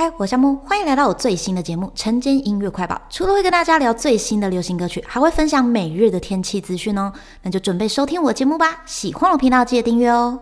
嗨，我夏木，欢迎来到我最新的节目《晨间音乐快报》。除了会跟大家聊最新的流行歌曲，还会分享每日的天气资讯哦。那就准备收听我的节目吧。喜欢我频道，记得订阅哦。